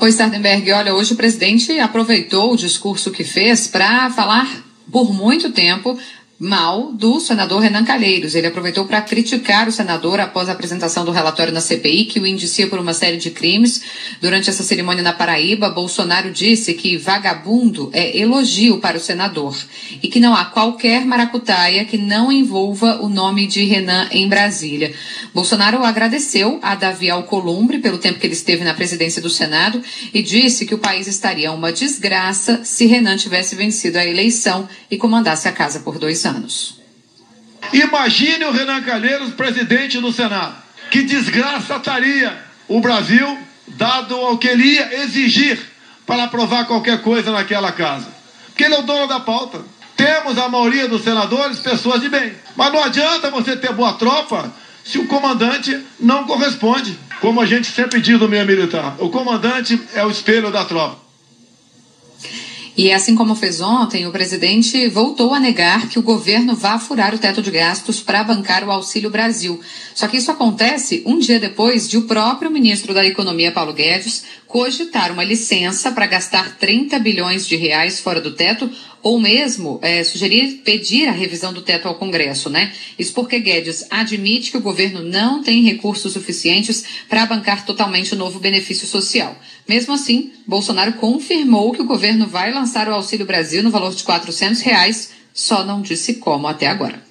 Oi, Sardenberg. Olha, hoje o presidente aproveitou o discurso que fez para falar por muito tempo mal do senador Renan Calheiros. Ele aproveitou para criticar o senador após a apresentação do relatório na CPI, que o indicia por uma série de crimes. Durante essa cerimônia na Paraíba, Bolsonaro disse que vagabundo é elogio para o senador e que não há qualquer maracutaia que não envolva o nome de Renan em Brasília. Bolsonaro agradeceu a Davi Alcolumbre pelo tempo que ele esteve na presidência do Senado e disse que o país estaria uma desgraça se Renan tivesse vencido a eleição e comandasse a casa por dois anos anos. Imagine o Renan Calheiros presidente do Senado. Que desgraça estaria o Brasil, dado ao que ele ia exigir para aprovar qualquer coisa naquela casa. Porque ele é o dono da pauta. Temos a maioria dos senadores pessoas de bem. Mas não adianta você ter boa tropa se o comandante não corresponde. Como a gente sempre diz no meio militar, o comandante é o espelho da tropa. E assim como fez ontem, o presidente voltou a negar que o governo vá furar o teto de gastos para bancar o Auxílio Brasil. Só que isso acontece um dia depois de o próprio ministro da Economia, Paulo Guedes, cogitar uma licença para gastar 30 bilhões de reais fora do teto ou mesmo é, sugerir pedir a revisão do teto ao Congresso, né? Isso porque Guedes admite que o governo não tem recursos suficientes para bancar totalmente o novo benefício social. Mesmo assim, Bolsonaro confirmou que o governo vai lançar o Auxílio Brasil no valor de R$ reais, só não disse como até agora.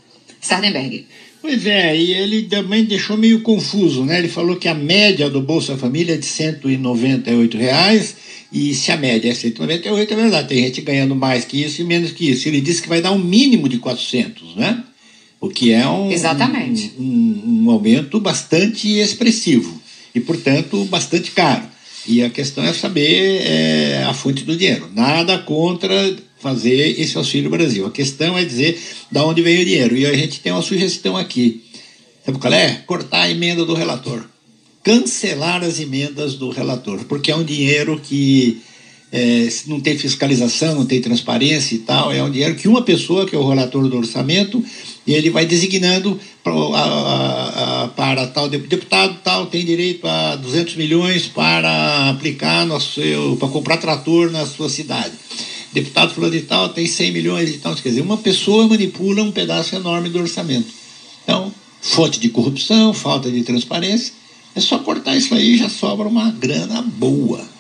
Sardenberg. Pois é, e ele também deixou meio confuso, né? Ele falou que a média do Bolsa Família é de R$ reais e se a média é 198, é verdade, tem gente ganhando mais que isso e menos que isso. Ele disse que vai dar um mínimo de 400, né? O que é um, Exatamente. Um, um, um aumento bastante expressivo e, portanto, bastante caro. E a questão é saber é, a fonte do dinheiro. Nada contra fazer esse Auxílio Brasil. A questão é dizer de onde veio o dinheiro. E a gente tem uma sugestão aqui. Sabe qual é? Cortar a emenda do relator. Cancelar as emendas do relator, porque é um dinheiro que é, não tem fiscalização, não tem transparência e tal. É um dinheiro que uma pessoa, que é o relator do orçamento, ele vai designando para, a, a, para tal deputado tal tem direito a 200 milhões para aplicar no seu, para comprar trator na sua cidade deputado fulano de tal tem 100 milhões e tal. Quer dizer, uma pessoa manipula um pedaço enorme do orçamento. Então, fonte de corrupção, falta de transparência, é só cortar isso aí e já sobra uma grana boa.